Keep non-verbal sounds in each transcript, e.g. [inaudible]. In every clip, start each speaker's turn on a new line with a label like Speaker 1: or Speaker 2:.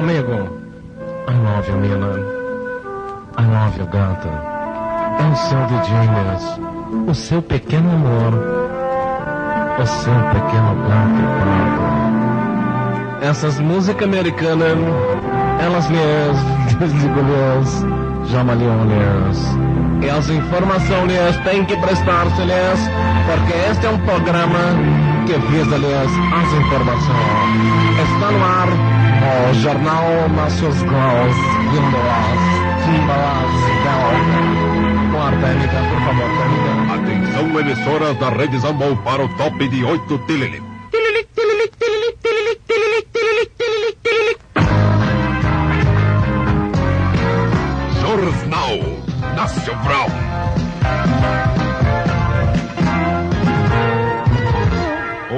Speaker 1: Amigo, I love you, Mina. I love you, gata. É o seu DJ o seu pequeno amor, o seu pequeno gato pardo. Essas músicas americanas, elas lhes, [laughs] digo-lhes, chamam-lhes. E as informações têm que prestar-se-lhes, porque este é um programa que visa-lhes as informações. Está no ar o Jornal Nossos Graus, Gimbalas, Gimbalas, Com a técnica, por favor, técnica.
Speaker 2: Atenção, emissoras da Rede Zambol para o top de 8 Tilili. Tilili, tilili, tilili, tilili, tilili, tilili, tilili, tilili. Jornal Nacional.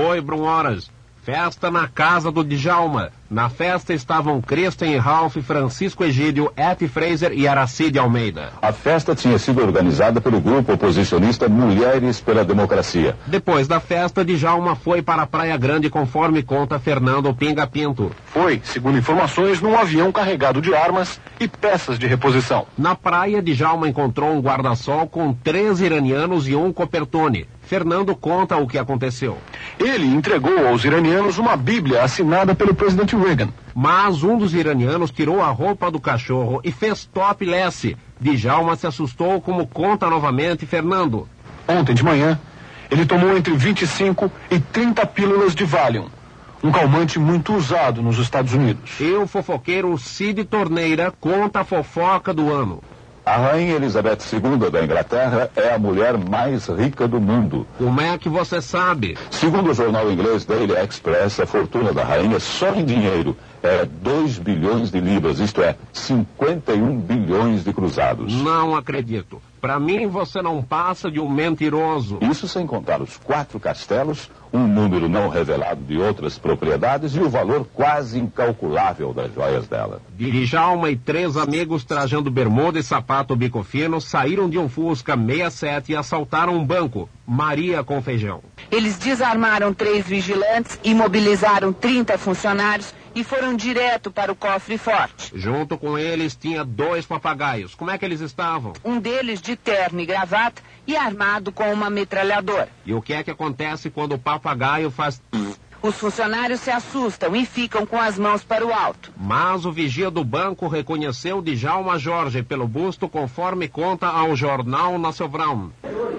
Speaker 3: Oi, Brunoras. Festa na casa do Djalma. Na festa estavam Kristen Ralph, Francisco Egídio, Eti Fraser e Aracide Almeida.
Speaker 4: A festa tinha sido organizada pelo grupo oposicionista Mulheres pela Democracia.
Speaker 3: Depois da festa, Djalma foi para a Praia Grande, conforme conta Fernando Pinga Pinto.
Speaker 5: Foi, segundo informações, num avião carregado de armas e peças de reposição.
Speaker 3: Na praia, Djalma encontrou um guarda-sol com três iranianos e um copertone. Fernando conta o que aconteceu.
Speaker 5: Ele entregou aos iranianos uma Bíblia assinada pelo presidente Reagan.
Speaker 3: Mas um dos iranianos tirou a roupa do cachorro e fez topless. Djalma se assustou, como conta novamente Fernando.
Speaker 5: Ontem de manhã, ele tomou entre 25 e 30 pílulas de Valium. Um calmante muito usado nos Estados Unidos.
Speaker 3: E o fofoqueiro Cid Torneira conta a fofoca do ano.
Speaker 4: A rainha Elizabeth II da Inglaterra é a mulher mais rica do mundo.
Speaker 3: Como é que você sabe?
Speaker 4: Segundo o jornal inglês Daily Express, a fortuna da rainha só em dinheiro é 2 bilhões de libras, isto é, 51 bilhões de cruzados.
Speaker 3: Não acredito. Para mim, você não passa de um mentiroso.
Speaker 4: Isso sem contar os quatro castelos, um número não revelado de outras propriedades e o valor quase incalculável das joias dela.
Speaker 3: Dirijalma e três amigos trajando bermuda e sapato bico fino saíram de um Fusca 67 e assaltaram um banco. Maria com feijão.
Speaker 6: Eles desarmaram três vigilantes, imobilizaram 30 funcionários e foram direto para o cofre forte.
Speaker 3: Junto com eles tinha dois papagaios. Como é que eles estavam?
Speaker 6: Um deles de terno e gravata e armado com uma metralhadora.
Speaker 3: E o que é que acontece quando o papagaio faz
Speaker 6: os funcionários se assustam e ficam com as mãos para o alto.
Speaker 3: Mas o vigia do banco reconheceu Djalma Jorge pelo busto, conforme conta ao jornal Nacional.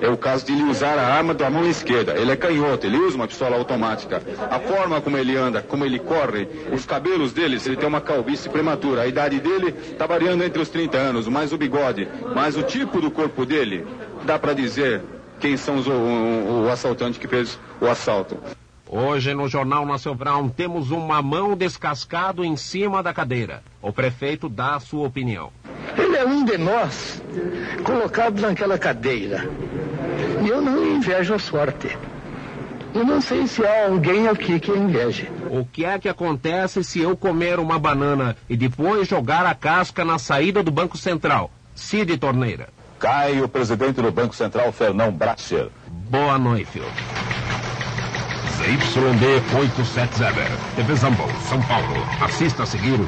Speaker 7: É o caso de ele usar a arma da mão esquerda. Ele é canhoto, ele usa uma pistola automática. A forma como ele anda, como ele corre, os cabelos dele, ele tem uma calvície prematura. A idade dele está variando entre os 30 anos, mais o bigode, mais o tipo do corpo dele, dá para dizer quem são os, o, o, o assaltante que fez o assalto.
Speaker 3: Hoje no Jornal Nacional temos um mamão descascado em cima da cadeira. O prefeito dá a sua opinião.
Speaker 8: Ele é um de nós, colocado naquela cadeira. E eu não invejo a sorte. Eu não sei se há alguém aqui que inveje.
Speaker 3: O que é que acontece se eu comer uma banana e depois jogar a casca na saída do Banco Central? Cid Torneira.
Speaker 4: Cai o presidente do Banco Central, Fernão Bracher.
Speaker 3: Boa noite, filho.
Speaker 2: ZYD 870. TV Zambon, São Paulo. Assista a seguir.